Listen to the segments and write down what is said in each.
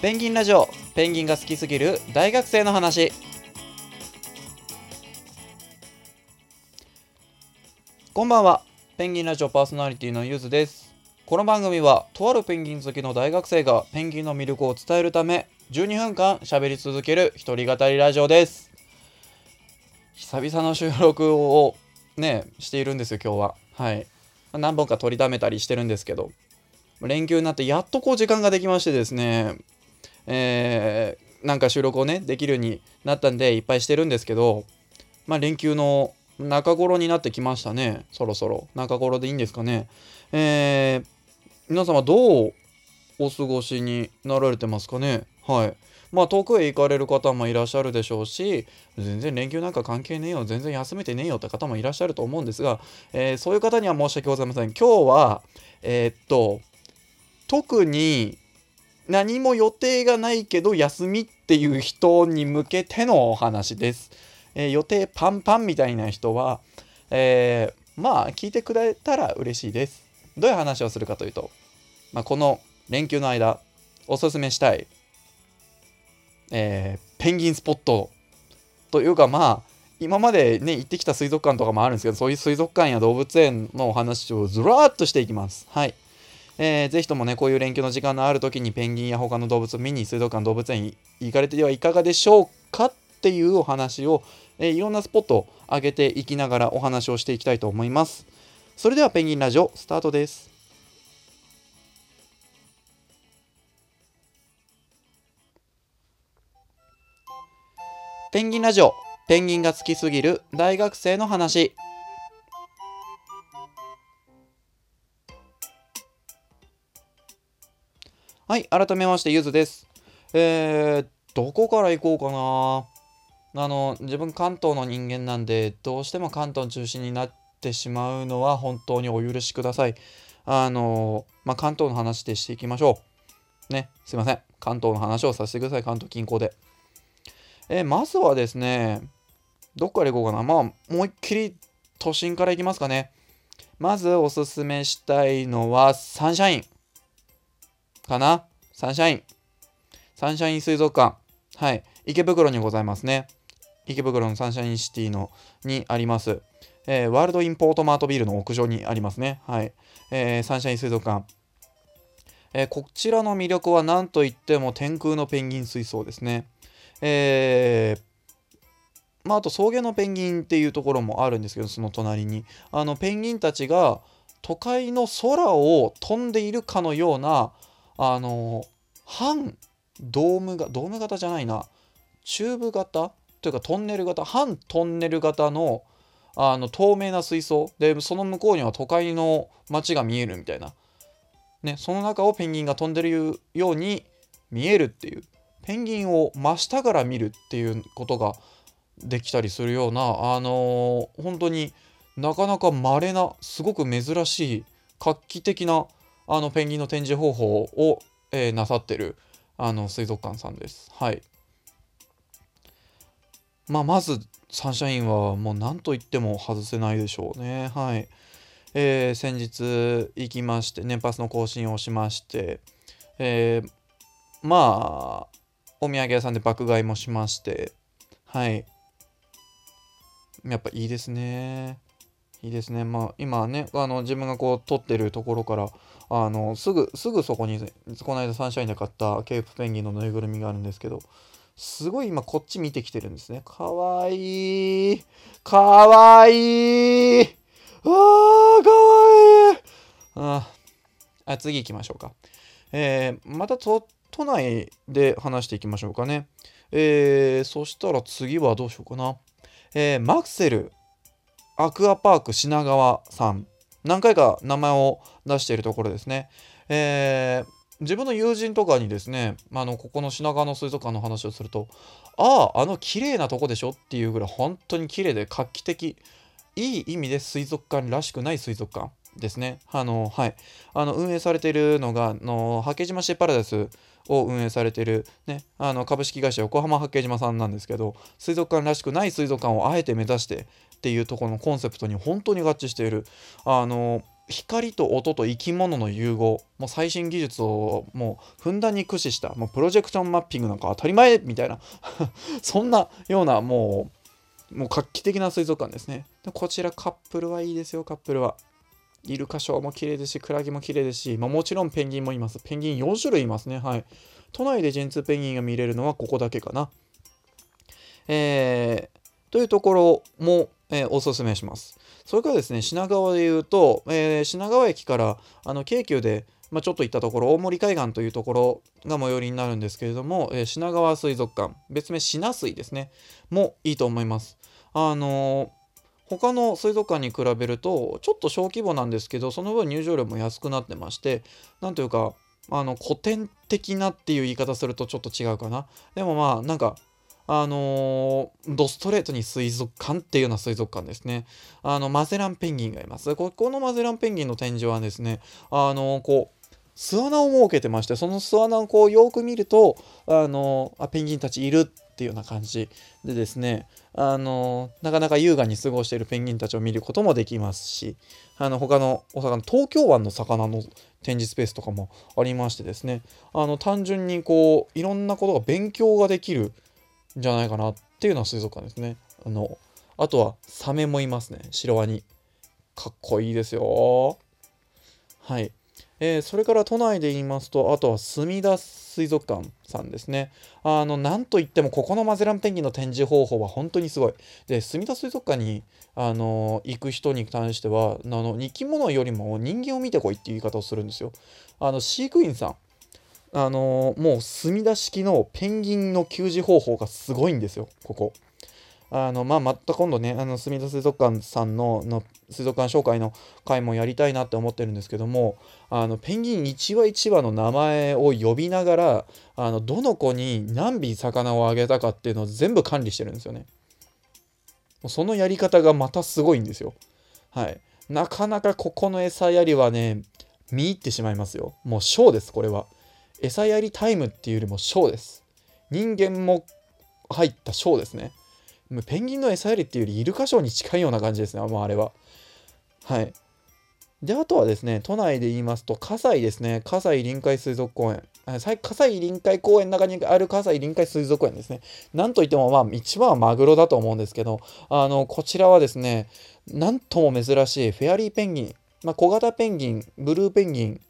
ペンギンラジオペンギンが好きすぎる大学生の話。こんばんはペンギンラジオパーソナリティのゆずです。この番組はとあるペンギン好きの大学生がペンギンの魅力を伝えるため12分間喋り続ける一人語りラジオです。久々の収録をねしているんですよ今日は。はい。何本か取りだめたりしてるんですけど。連休になってやっとこう時間ができましてですね。えー、なんか収録をねできるようになったんでいっぱいしてるんですけどまあ連休の中頃になってきましたね。そろそろ。中頃でいいんですかね。えー、皆様どうお過ごしになられてますかね。はい。まあ遠くへ行かれる方もいらっしゃるでしょうし全然連休なんか関係ねえよ。全然休めてねえよって方もいらっしゃると思うんですが、えー、そういう方には申し訳ございません。今日はえー、っと特に何も予定がないけど休みっていう人に向けてのお話です。えー、予定パンパンみたいな人は、えー、まあ聞いてくれたら嬉しいです。どういう話をするかというと、まあ、この連休の間おすすめしたい、えー、ペンギンスポットというかまあ今までね行ってきた水族館とかもあるんですけどそういう水族館や動物園のお話をずらーっとしていきます。はい。えー、ぜひともね、こういう連休の時間のある時にペンギンや他の動物を見に水族館、動物園に行かれてはいかがでしょうかっていうお話を、えー、いろんなスポットを上げていきながらお話をしていきたいと思います。それではペンギンラジオスタートです。ペンギンラジオペンギンが好きすぎる大学生の話はい、改めましてゆずです。えー、どこから行こうかな。あの、自分関東の人間なんで、どうしても関東中心になってしまうのは本当にお許しください。あの、まあ、関東の話でしていきましょう。ね、すいません。関東の話をさせてください、関東近郊で。えー、まずはですね、どっから行こうかな。まあ、思いっきり都心から行きますかね。まずおすすめしたいのはサンシャイン。かな？サンシャイン。サンシャイン水族館。はい。池袋にございますね。池袋のサンシャインシティのにあります。えー、ワールドインポートマートビルの屋上にありますね。はい。えー、サンシャイン水族館。えー、こちらの魅力は何といっても天空のペンギン水槽ですね。えー、まあ、あと草原のペンギンっていうところもあるんですけど、その隣に。あの、ペンギンたちが都会の空を飛んでいるかのような、あの半ドームがドーム型じゃないな。チューブ型？というかトンネル型？半トンネル型のあの透明な水槽。でその向こうには都会の街が見えるみたいな、ね、その中をペンギンが飛んでるように見えるっていう。ペンギンを真下から見るっていうことができたりするようなあのー、本当になかなか稀なすごく珍しい画期的なあのペンギンの展示方法を、えー、なさってるあの水族館さんです。はい。まあ、まずサンシャインはもう何と言っても外せないでしょうね。はい。えー、先日行きまして年パスの更新をしまして、えー、まあお土産屋さんで爆買いもしましてはいやっぱいいですねいいですね。まあ今ね、あの自分がこう撮ってるところから、あのすぐ、すぐそこに、この間サンシャインで買ったケープペンギンのぬいぐるみがあるんですけど、すごい今こっち見てきてるんですね。かわいい。かわいい。あー、かわいい。ああ、次行きましょうか。えー、また都内で話していきましょうかね。えー、そしたら次はどうしようかな。えー、マクセルアクアパーク品川さん何回か名前を出しているところですね。えー、自分の友人とかにですね、あのここの品川の水族館の話をすると、ああ、あの綺麗なとこでしょっていうぐらい本当に綺麗で画期的、いい意味で水族館らしくない水族館ですね。あの、はい。あの、運営されているのが、の、八景島シーパラダイスを運営されている、ね、あの株式会社横浜八景島さんなんですけど、水族館らしくない水族館をあえて目指してっていうところのコンセプトに本当に合致している。あの、光と音と生き物の融合。もう最新技術をもうふんだんに駆使したもうプロジェクションマッピングなんか当たり前みたいな。そんなようなもうもう画期的な水族館ですね。でこちらカップルはいいですよカップルは。イルカショーも綺麗ですしクラゲも綺麗ですし、まあ、もちろんペンギンもいます。ペンギン4種類いますね。はい。都内でジェンツーペンギンが見れるのはここだけかな。えー、というところも、えー、おすすめします。それからですね、品川で言うと、えー、品川駅からあの京急で、まあ、ちょっと行ったところ、大森海岸というところが最寄りになるんですけれども、えー、品川水族館、別名品水ですね、もいいと思います。あの、他の水族館に比べると、ちょっと小規模なんですけど、その分入場料も安くなってまして、なんというか、あの古典的なっていう言い方するとちょっと違うかな。でもまあ、なんか、あのー、ドストレートに水族館っていうような水族館ですね。あの、マゼランペンギンがいます。ここのマゼランペンギンの展示はですね、あのー、こう、巣穴を設けてまして、その巣穴をこうよく見ると、あのー、あ、ペンギンたちいるっていうような感じでですね、あのなかなか優雅に過ごしているペンギンたちを見ることもできますし、あの、他のお魚、東京湾の魚の展示スペースとかもありましてですね、あの、単純にこう、いろんなことが勉強ができるん、じゃないかなっていうのは水族館ですね。あの、あとはサメもいますね。シロワニ。かっこいいですよ。はい。えー、それから都内で言いますと、あとは墨田水族館さんですね。あの、なんといっても、ここのマゼランペンギンの展示方法は本当にすごい。で、墨田水族館に、あの行く人に関しては、あの、生き物よりも人間を見てこいっていう言い方をするんですよ。あの、飼育員さん。あのー、もう墨田式のペンギンの給仕方法がすごいんですよ、ここ。あの、まあ、また今度ね、あの、墨田水族館さんのの水族館紹介の回もやりたいなって思ってるんですけども、あの、ペンギン1羽1羽の名前を呼びながら、あの、どの子に何尾魚をあげたかっていうのを全部管理してるんですよね。そのやり方がまたすごいんですよ。はい。なかなかここの餌やりはね、見入ってしまいますよ。もうショーです、これは。餌やりタイムっていうよりもショーです。人間も入ったショーですね。ペンギンの餌やりっていうよりイルカショーに近いような感じですね、もうあれは。はい。で、あとはですね、都内で言いますと、葛西ですね、葛西臨海水族公園。葛西臨海公園の中にある葛西臨海水族園ですね。なんといっても、まあ、一番はマグロだと思うんですけど、あの、こちらはですね、なんとも珍しいフェアリーペンギン、まあ、小型ペンギン、ブルーペンギン、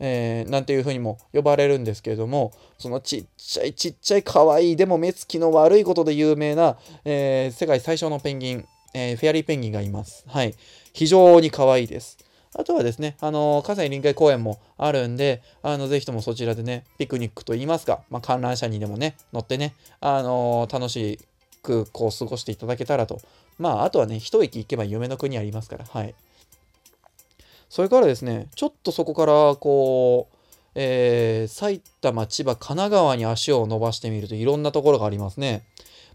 えー、なんていうふうにも呼ばれるんですけれどもそのちっちゃいちっちゃい可愛いいでも目つきの悪いことで有名な、えー、世界最小のペンギン、えー、フェアリーペンギンがいます。はい。非常に可愛いいです。あとはですね、あのー、葛西臨海公園もあるんで、あの、ぜひともそちらでね、ピクニックといいますか、まあ、観覧車にでもね、乗ってね、あのー、楽しくこう過ごしていただけたらと。まあ、あとはね、一駅行けば夢の国ありますから、はい。それからですね、ちょっとそこからこう、えー、埼玉、千葉、神奈川に足を伸ばしてみるといろんなところがありますね。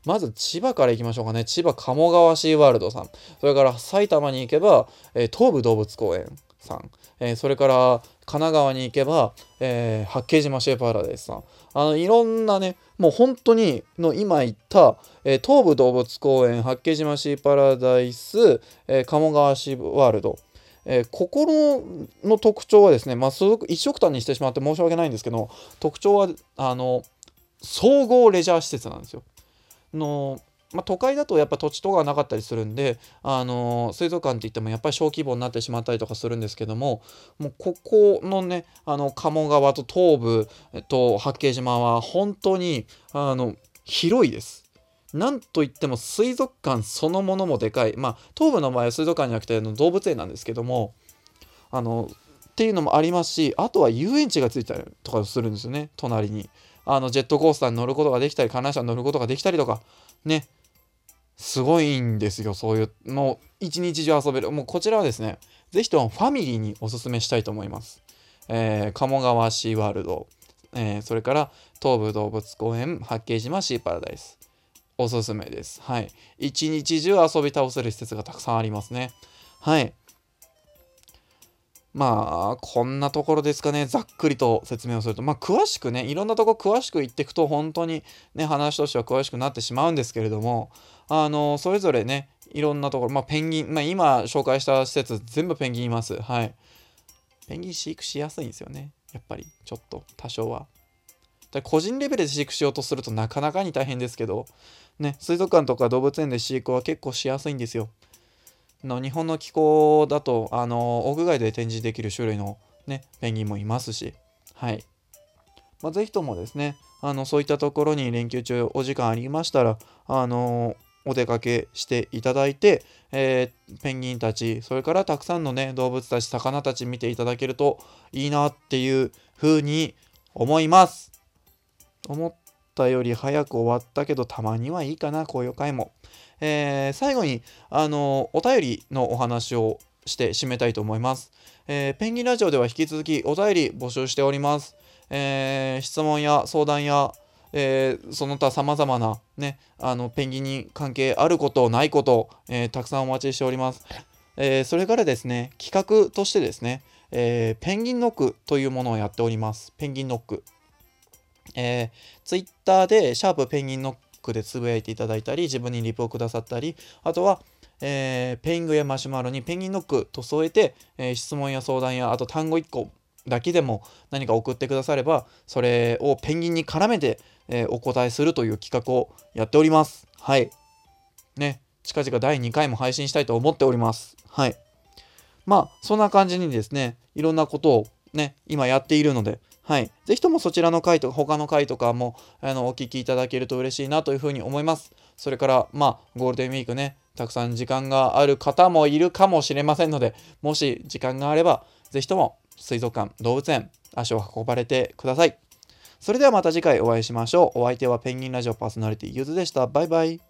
まず千葉から行きましょうかね。千葉鴨川シーワールドさん。それから埼玉に行けば、えー、東武動物公園さん。えー、それから神奈川に行けば、えー、八景島シェーパラダイスさん。あの、いろんなね、もう本当にの今言った、えー、東武動物公園、八景島シーパラダイス、えー、鴨川シーワールド。えー、心の特徴はですね、まあ、一色単にしてしまって申し訳ないんですけど、特徴は、あの、総合レジャー施設なんですよ。のまあ、都会だとやっぱ土地とかなかったりするんで、あの水族館って言ってもやっぱり小規模になってしまったりとかするんですけどももうここのねあの鴨川と東部と八景島は本当にあの広いです。なんといっても水族館そのものもでかい。まあ、東部の場合は水族館じゃなくての動物園なんですけども、あの、っていうのもありますし、あとは遊園地がついたりとかするんですよね、隣に。あの、ジェットコースターに乗ることができたり、観覧車に乗ることができたりとか、ね。すごいんですよ、そういう。もう、一日中遊べる。もう、こちらはですね、ぜひともファミリーにおすすめしたいと思います。えー、鴨川シーワールド、えー、それから東武動物公園、八景島シーパラダイス。おすすめです。はい。一日中遊び倒せる施設がたくさんありますね。はい。まあ、こんなところですかね。ざっくりと説明をすると。まあ、詳しくね、いろんなとこ詳しく言っていくと、本当にね、話としては詳しくなってしまうんですけれども、あの、それぞれね、いろんなところ、まあ、ペンギン、まあ、今紹介した施設、全部ペンギンいます。はい。ペンギン飼育しやすいんですよね。やっぱりちょっと多少は。個人レベルで飼育しようとするとなかなかに大変ですけど、ね、水族館とか動物園で飼育は結構しやすいんですよ。の日本の気候だとあの屋外で展示できる種類の、ね、ペンギンもいますし、はいまあ、ぜひともですねあのそういったところに連休中お時間ありましたらあのお出かけしていただいて、えー、ペンギンたちそれからたくさんのね動物たち魚たち見ていただけるといいなっていうふうに思います思ったより早く終わったけどたまにはいいかなこういう回も、えー、最後にあのお便りのお話をして締めたいと思います、えー、ペンギンラジオでは引き続きお便り募集しております、えー、質問や相談やえー、その他さまざまな、ね、あのペンギンに関係あること、ないこと、えー、たくさんお待ちしております。えー、それからですね、企画としてですね、えペンギンノックというものをやっております。ペンギンノック。えー、ツイッターで、シャープペンギンノックでつぶやいていただいたり、自分にリプをくださったり、あとは、えー、ペイングやマシュマロにペンギンノックと添えて、えー、質問や相談や、あと単語1個だけでも何か送ってくだされば、それをペンギンに絡めて、えー、お答えするという企画をやっております。はい。ね、近々第2回も配信したいと思っております。はい。まあ、そんな感じにですね、いろんなことをね、今やっているので、はい。ぜひともそちらの回とか、他の回とかも、あの、お聞きいただけると嬉しいなというふうに思います。それから、まあ、ゴールデンウィークね、たくさん時間がある方もいるかもしれませんので、もし時間があれば、ぜひとも水族館、動物園、足を運ばれてください。それではまた次回お会いしましょう。お相手はペンギンラジオパーソナリティゆずでした。バイバイ。